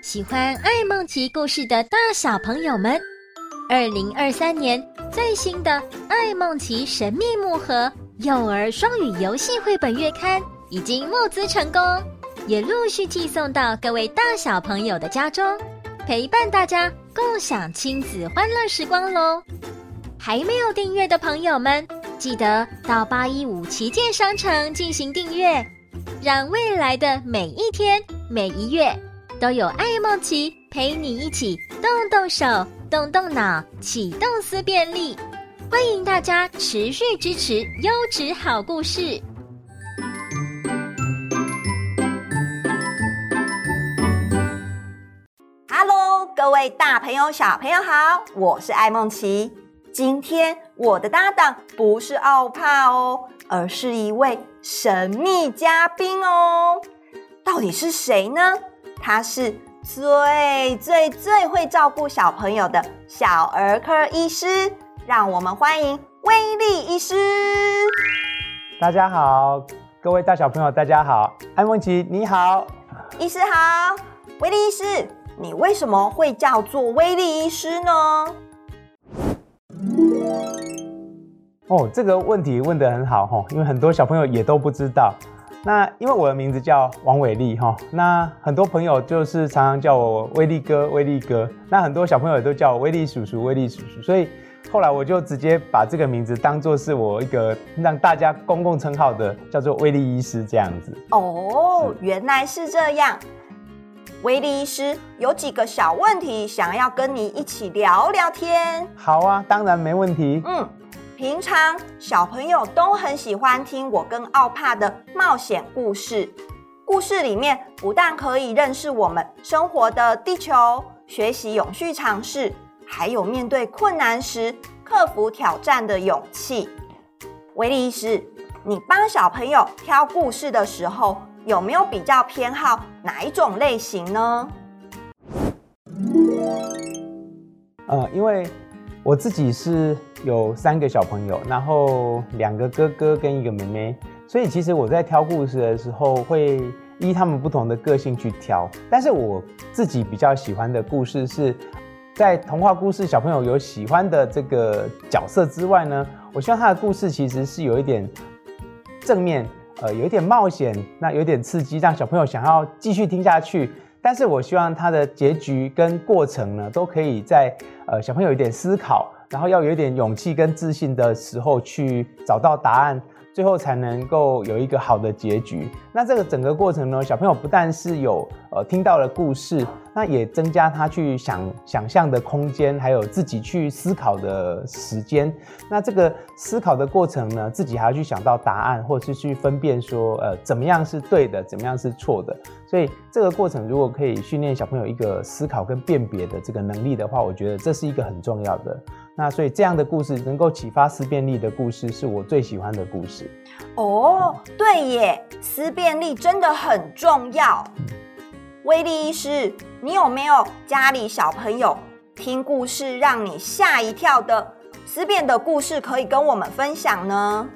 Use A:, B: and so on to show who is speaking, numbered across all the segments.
A: 喜欢爱孟奇故事的大小朋友们，二零二三年最新的《爱孟奇神秘木盒》幼儿双语游戏绘本月刊已经募资成功，也陆续寄送到各位大小朋友的家中，陪伴大家共享亲子欢乐时光喽！还没有订阅的朋友们，记得到八一五旗舰商城进行订阅，让未来的每一天、每一月都有艾梦琪陪你一起动动手、动动脑，启动思辨力。欢迎大家持续支持优质好故事。
B: Hello，各位大朋友、小朋友好，我是艾梦琪。今天我的搭档不是奥帕哦，而是一位神秘嘉宾哦。到底是谁呢？他是最最最会照顾小朋友的小儿科医师。让我们欢迎威力医师。
C: 大家好，各位大小朋友，大家好。安梦琪，你好。
B: 医师好。威力医师，你为什么会叫做威力医师呢？
C: 哦，这个问题问得很好哈，因为很多小朋友也都不知道。那因为我的名字叫王伟力哈，那很多朋友就是常常叫我威力哥、威力哥。那很多小朋友也都叫我威力叔叔、威力叔叔，所以。后来我就直接把这个名字当做是我一个让大家公共称号的，叫做威力医师这样子。
B: 哦，原来是这样。威力医师有几个小问题想要跟你一起聊聊天。
C: 好啊，当然没问题。
B: 嗯，平常小朋友都很喜欢听我跟奥帕的冒险故事。故事里面不但可以认识我们生活的地球，学习永续尝试。还有面对困难时克服挑战的勇气。威利医师，你帮小朋友挑故事的时候，有没有比较偏好哪一种类型呢？
C: 呃，因为我自己是有三个小朋友，然后两个哥哥跟一个妹妹，所以其实我在挑故事的时候会依他们不同的个性去挑。但是我自己比较喜欢的故事是。在童话故事，小朋友有喜欢的这个角色之外呢，我希望他的故事其实是有一点正面，呃，有一点冒险，那有点刺激，让小朋友想要继续听下去。但是我希望他的结局跟过程呢，都可以在呃小朋友有一点思考，然后要有一点勇气跟自信的时候去找到答案。最后才能够有一个好的结局。那这个整个过程呢，小朋友不但是有呃听到了故事，那也增加他去想想象的空间，还有自己去思考的时间。那这个思考的过程呢，自己还要去想到答案，或是去分辨说呃怎么样是对的，怎么样是错的。所以这个过程如果可以训练小朋友一个思考跟辨别的这个能力的话，我觉得这是一个很重要的。那所以这样的故事能够启发思辨力的故事，是我最喜欢的故事。
B: 哦，对耶，思辨力真的很重要。威利医师，你有没有家里小朋友听故事让你吓一跳的思辨的故事可以跟我们分享呢？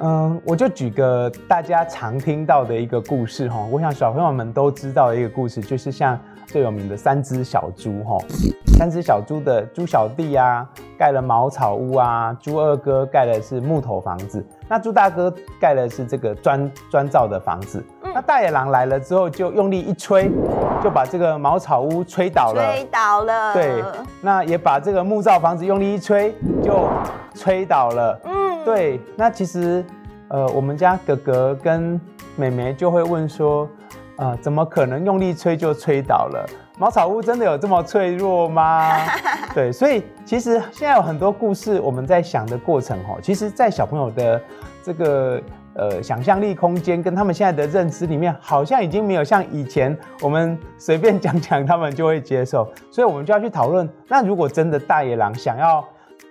C: 嗯，我就举个大家常听到的一个故事哈，我想小朋友们都知道的一个故事，就是像最有名的三只小猪哈。三只小猪的猪小弟啊，盖了茅草屋啊；猪二哥盖的是木头房子，那猪大哥盖的是这个砖砖造的房子。那大野狼来了之后，就用力一吹，就把这个茅草屋吹倒了。
B: 吹倒了。
C: 对，那也把这个木造房子用力一吹，就吹倒了。嗯，对。那其实，呃，我们家哥哥跟妹妹就会问说，呃，怎么可能用力吹就吹倒了？茅草屋真的有这么脆弱吗？对，所以其实现在有很多故事，我们在想的过程哦，其实，在小朋友的这个呃想象力空间跟他们现在的认知里面，好像已经没有像以前我们随便讲讲，他们就会接受。所以，我们就要去讨论，那如果真的大野狼想要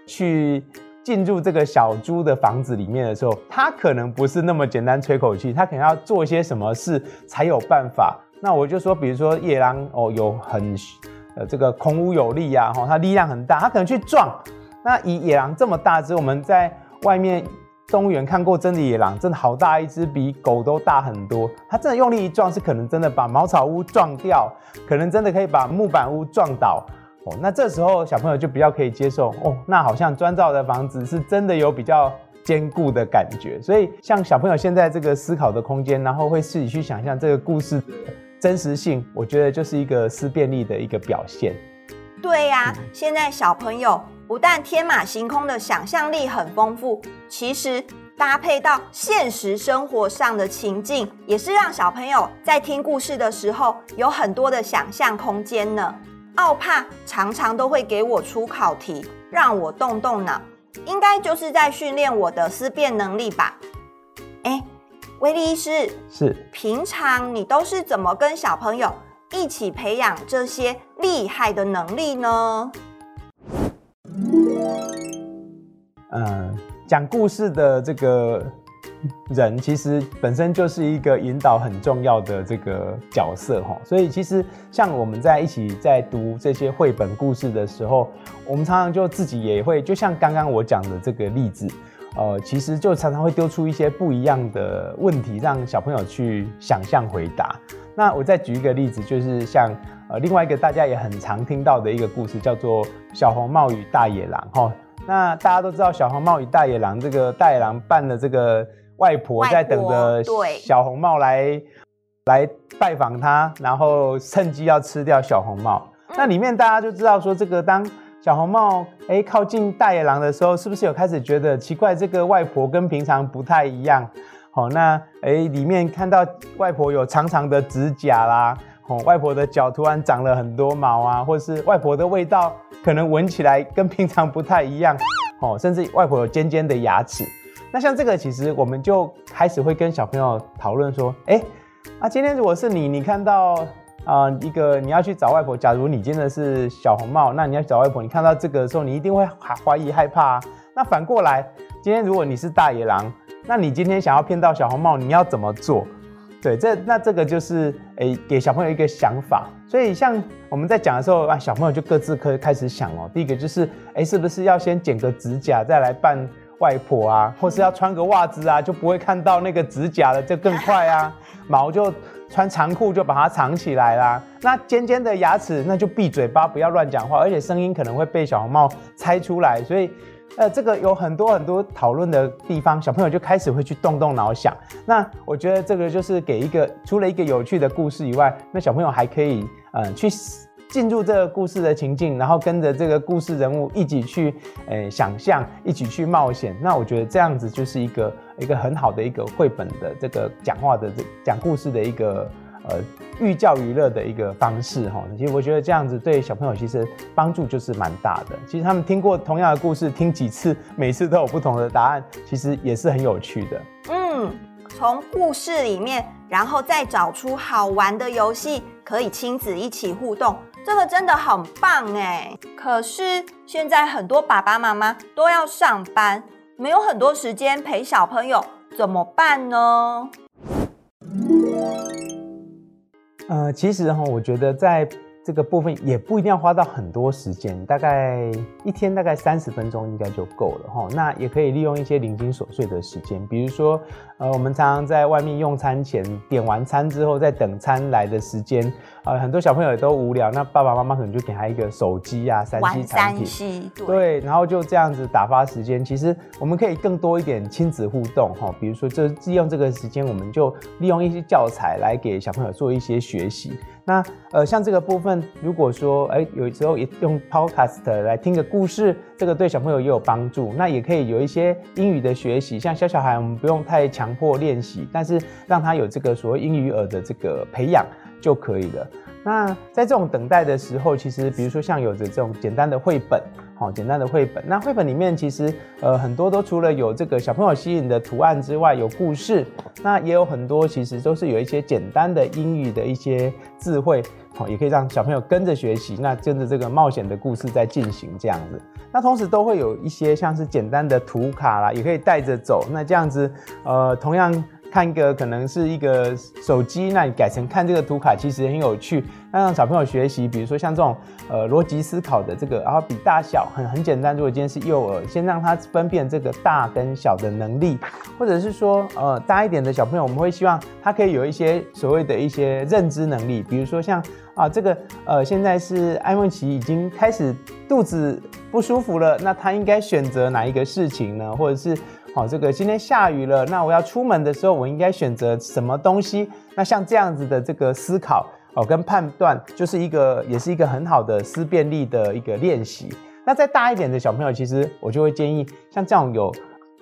C: 去进入这个小猪的房子里面的时候，他可能不是那么简单吹口气，他可能要做一些什么事才有办法。那我就说，比如说野狼哦，有很呃这个孔武有力呀，哈，它力量很大，它可能去撞。那以野狼这么大只，我们在外面动物园看过真的野狼，真的好大一只，比狗都大很多。它真的用力一撞，是可能真的把茅草屋撞掉，可能真的可以把木板屋撞倒。哦，那这时候小朋友就比较可以接受哦，那好像砖造的房子是真的有比较坚固的感觉。所以像小朋友现在这个思考的空间，然后会自己去想象这个故事的真实性，我觉得就是一个思辨力的一个表现。
B: 对呀、啊，现在小朋友不但天马行空的想象力很丰富，其实搭配到现实生活上的情境，也是让小朋友在听故事的时候有很多的想象空间呢。奥帕常常都会给我出考题，让我动动脑，应该就是在训练我的思辨能力吧？哎，威利医师，
C: 是，
B: 平常你都是怎么跟小朋友一起培养这些厉害的能力呢？
C: 嗯，讲故事的这个人其实本身就是一个引导很重要的这个角色哈，所以其实像我们在一起在读这些绘本故事的时候，我们常常就自己也会，就像刚刚我讲的这个例子，呃，其实就常常会丢出一些不一样的问题，让小朋友去想象回答。那我再举一个例子，就是像呃另外一个大家也很常听到的一个故事，叫做《小红帽与大野狼》哈。那大家都知道，小红帽与大野狼，这个大野狼扮的这个外婆在等着小红帽来来拜访她，然后趁机要吃掉小红帽。那里面大家就知道说，这个当小红帽哎靠近大野狼的时候，是不是有开始觉得奇怪？这个外婆跟平常不太一样。好，那哎，里面看到外婆有长长的指甲啦，哦，外婆的脚突然长了很多毛啊，或是外婆的味道可能闻起来跟平常不太一样，哦，甚至外婆有尖尖的牙齿。那像这个，其实我们就开始会跟小朋友讨论说，哎，啊，今天如果是你，你看到啊、一个你要去找外婆，假如你真的是小红帽，那你要找外婆，你看到这个的时候，你一定会怀疑害怕啊。那反过来，今天如果你是大野狼。那你今天想要骗到小红帽，你要怎么做？对，这那这个就是诶、给小朋友一个想法。所以像我们在讲的时候啊，小朋友就各自可以开始想哦。第一个就是诶、是不是要先剪个指甲再来扮外婆啊？或是要穿个袜子啊，就不会看到那个指甲了，就更快啊。毛就穿长裤就把它藏起来啦。那尖尖的牙齿，那就闭嘴巴，不要乱讲话，而且声音可能会被小红帽猜出来，所以。呃，这个有很多很多讨论的地方，小朋友就开始会去动动脑想。那我觉得这个就是给一个除了一个有趣的故事以外，那小朋友还可以呃去进入这个故事的情境，然后跟着这个故事人物一起去呃想象，一起去冒险。那我觉得这样子就是一个一个很好的一个绘本的这个讲话的这讲故事的一个。呃，寓教于乐的一个方式哈，其实我觉得这样子对小朋友其实帮助就是蛮大的。其实他们听过同样的故事，听几次，每次都有不同的答案，其实也是很有趣的。
B: 嗯，从故事里面，然后再找出好玩的游戏，可以亲子一起互动，这个真的很棒哎。可是现在很多爸爸妈妈都要上班，没有很多时间陪小朋友，怎么办呢？
C: 呃，其实哈，我觉得在这个部分也不一定要花到很多时间，大概一天大概三十分钟应该就够了哈。那也可以利用一些零星琐碎的时间，比如说，呃，我们常常在外面用餐前点完餐之后，在等餐来的时间。呃，很多小朋友也都无聊，那爸爸妈妈可能就给他一个手机啊、三 C 产品，
B: 对，
C: 对，然后就这样子打发时间。其实我们可以更多一点亲子互动哈，比如说就利用这个时间，我们就利用一些教材来给小朋友做一些学习。那呃，像这个部分，如果说哎，有时候也用 Podcast 来听个故事，这个对小朋友也有帮助。那也可以有一些英语的学习，像小小孩，我们不用太强迫练习，但是让他有这个所谓英语耳的这个培养。就可以了。那在这种等待的时候，其实比如说像有着这种简单的绘本，好，简单的绘本。那绘本里面其实呃很多都除了有这个小朋友吸引的图案之外，有故事。那也有很多其实都是有一些简单的英语的一些字汇，好，也可以让小朋友跟着学习。那跟着这个冒险的故事在进行这样子。那同时都会有一些像是简单的图卡啦，也可以带着走。那这样子，呃，同样。看一个可能是一个手机，那你改成看这个图卡，其实很有趣。那让小朋友学习，比如说像这种呃逻辑思考的这个，然后比大小很很简单。如果今天是幼儿，先让他分辨这个大跟小的能力，或者是说呃大一点的小朋友，我们会希望他可以有一些所谓的一些认知能力，比如说像啊这个呃现在是艾梦琪已经开始肚子不舒服了，那他应该选择哪一个事情呢？或者是好、哦、这个今天下雨了，那我要出门的时候，我应该选择什么东西？那像这样子的这个思考。哦，跟判断就是一个，也是一个很好的思辨力的一个练习。那再大一点的小朋友，其实我就会建议，像这种有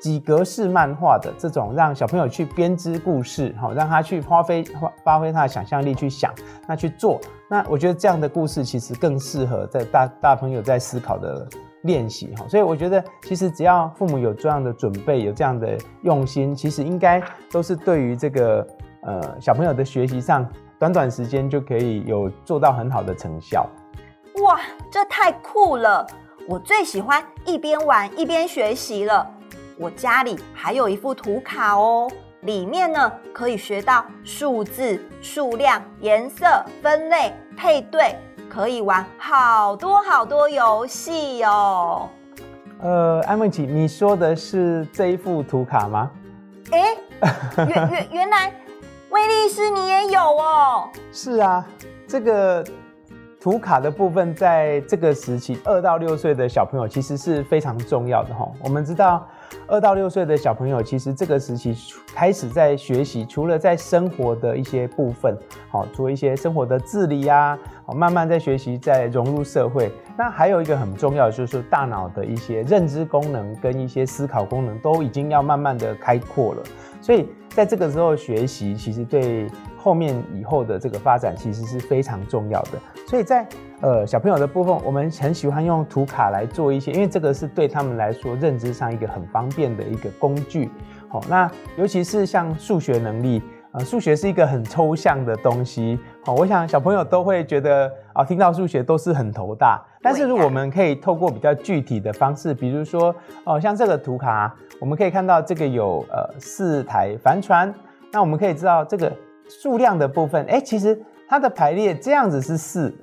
C: 几格式漫画的这种，让小朋友去编织故事，好，让他去发挥发发挥他的想象力去想，那去做。那我觉得这样的故事其实更适合在大大朋友在思考的练习哈。所以我觉得，其实只要父母有这样的准备，有这样的用心，其实应该都是对于这个呃小朋友的学习上。短短时间就可以有做到很好的成效，
B: 哇，这太酷了！我最喜欢一边玩一边学习了。我家里还有一副图卡哦，里面呢可以学到数字、数量、颜色、分类、配对，可以玩好多好多游戏哦。
C: 呃，爱孟奇，你说的是这一副图卡吗？
B: 哎，原原原来。威力斯，你也有哦？
C: 是啊，这个图卡的部分，在这个时期，二到六岁的小朋友其实是非常重要的哈。我们知道，二到六岁的小朋友，其实这个时期开始在学习，除了在生活的一些部分，好做一些生活的自理呀，好慢慢在学习，在融入社会。那还有一个很重要，就是大脑的一些认知功能跟一些思考功能，都已经要慢慢的开阔了，所以。在这个时候学习，其实对后面以后的这个发展其实是非常重要的。所以在呃小朋友的部分，我们很喜欢用图卡来做一些，因为这个是对他们来说认知上一个很方便的一个工具。好，那尤其是像数学能力。呃，数学是一个很抽象的东西，好，我想小朋友都会觉得啊，听到数学都是很头大。但是如果我们可以透过比较具体的方式，比如说哦，像这个图卡，我们可以看到这个有呃四台帆船，那我们可以知道这个数量的部分，哎，其实它的排列这样子是四，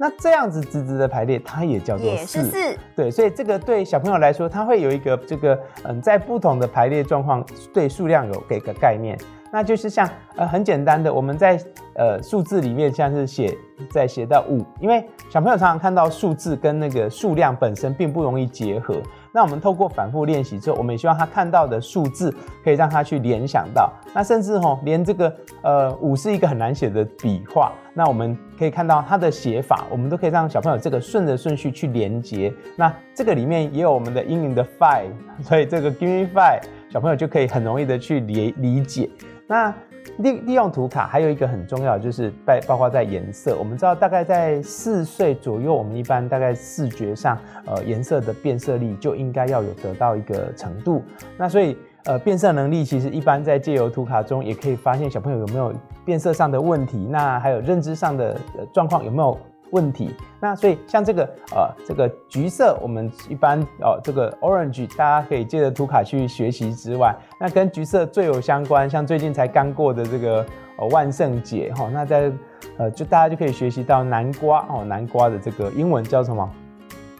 C: 那这样子直直的排列它也叫做四，对，所以这个对小朋友来说，他会有一个这个嗯，在不同的排列状况对数量有给个概念。那就是像呃很简单的，我们在呃数字里面像是写在写到五，因为小朋友常常看到数字跟那个数量本身并不容易结合。那我们透过反复练习之后，我们也希望他看到的数字可以让他去联想到。那甚至吼连这个呃五是一个很难写的笔画，那我们可以看到它的写法，我们都可以让小朋友这个顺着顺序去连接。那这个里面也有我们的英语的 five，所以这个 give me five，小朋友就可以很容易的去理理解。那利利用图卡还有一个很重要就是包包括在颜色，我们知道大概在四岁左右，我们一般大概视觉上呃颜色的变色力就应该要有得到一个程度。那所以呃变色能力其实一般在借由图卡中也可以发现小朋友有没有变色上的问题，那还有认知上的状况有没有问题，那所以像这个呃这个橘色，我们一般哦这个 orange，大家可以借着图卡去学习之外，那跟橘色最有相关，像最近才刚过的这个呃万圣节哈，那在呃就大家就可以学习到南瓜哦，南瓜的这个英文叫什么？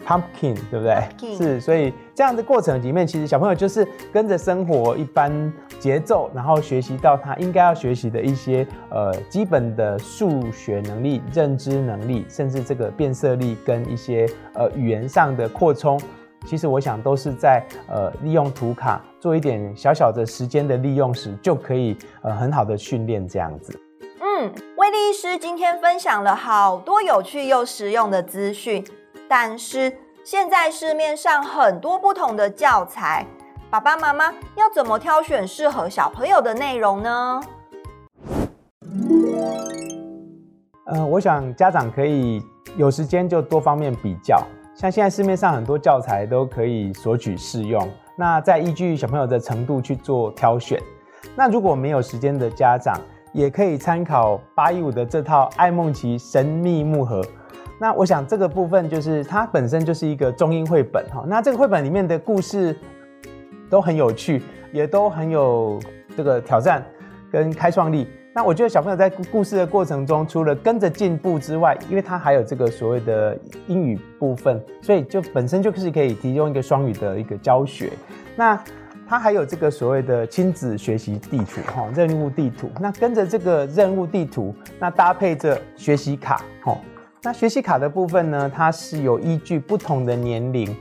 C: ？Pumpkin，对不对？Pumpkin. 是，所以这样的过程里面，其实小朋友就是跟着生活一般节奏，然后学习到他应该要学习的一些呃基本的数学能力、认知能力，甚至这个辨色力跟一些呃语言上的扩充。其实我想都是在呃利用图卡做一点小小的时间的利用时，就可以呃很好的训练这样子。
B: 嗯，威利医师今天分享了好多有趣又实用的资讯。但是现在市面上很多不同的教材，爸爸妈妈要怎么挑选适合小朋友的内容呢？
C: 呃，我想家长可以有时间就多方面比较，像现在市面上很多教材都可以索取试用，那再依据小朋友的程度去做挑选。那如果没有时间的家长，也可以参考八一五的这套爱梦奇神秘木盒。那我想这个部分就是它本身就是一个中英绘本哈，那这个绘本里面的故事都很有趣，也都很有这个挑战。跟开创力。那我觉得小朋友在故事的过程中，除了跟着进步之外，因为他还有这个所谓的英语部分，所以就本身就是可以提供一个双语的一个教学。那他还有这个所谓的亲子学习地图哈，任务地图。那跟着这个任务地图，那搭配着学习卡哈。那学习卡的部分呢，它是有依据不同的年龄。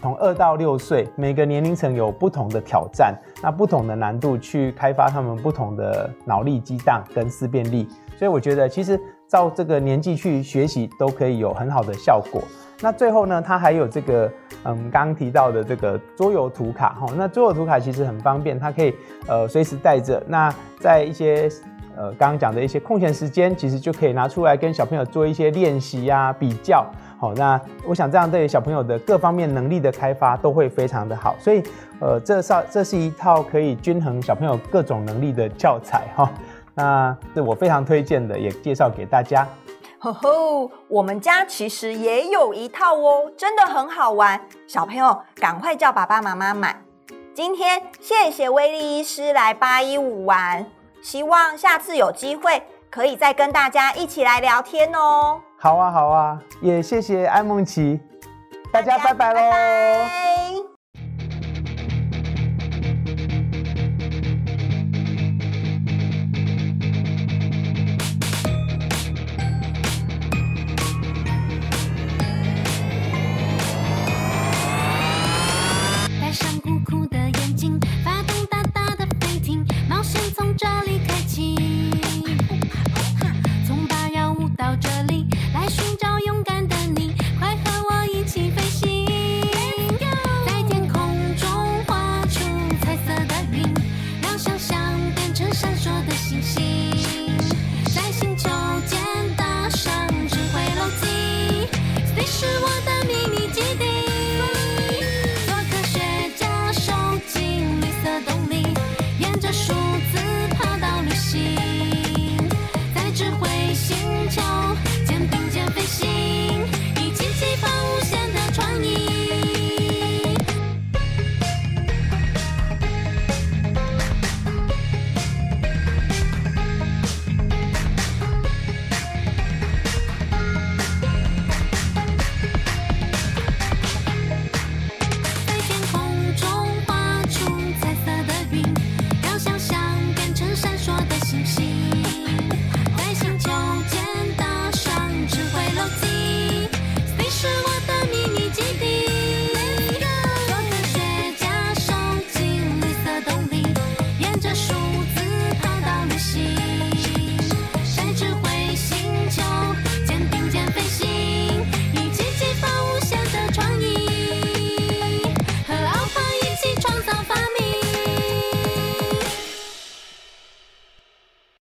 C: 从二到六岁，每个年龄层有不同的挑战，那不同的难度去开发他们不同的脑力激荡跟思辨力，所以我觉得其实照这个年纪去学习都可以有很好的效果。那最后呢，它还有这个嗯刚刚提到的这个桌游图卡哈，那桌游图卡其实很方便，它可以呃随时带着。那在一些呃刚刚讲的一些空闲时间，其实就可以拿出来跟小朋友做一些练习呀、比较。好，那我想这样对小朋友的各方面能力的开发都会非常的好，所以，呃，这是这是一套可以均衡小朋友各种能力的教材哈。那是我非常推荐的，也介绍给大家。
B: 吼吼，我们家其实也有一套哦，真的很好玩，小朋友赶快叫爸爸妈妈买。今天谢谢威利医师来八一五玩，希望下次有机会可以再跟大家一起来聊天哦。
C: 好啊，好啊，也谢谢艾梦琪，大家拜拜喽。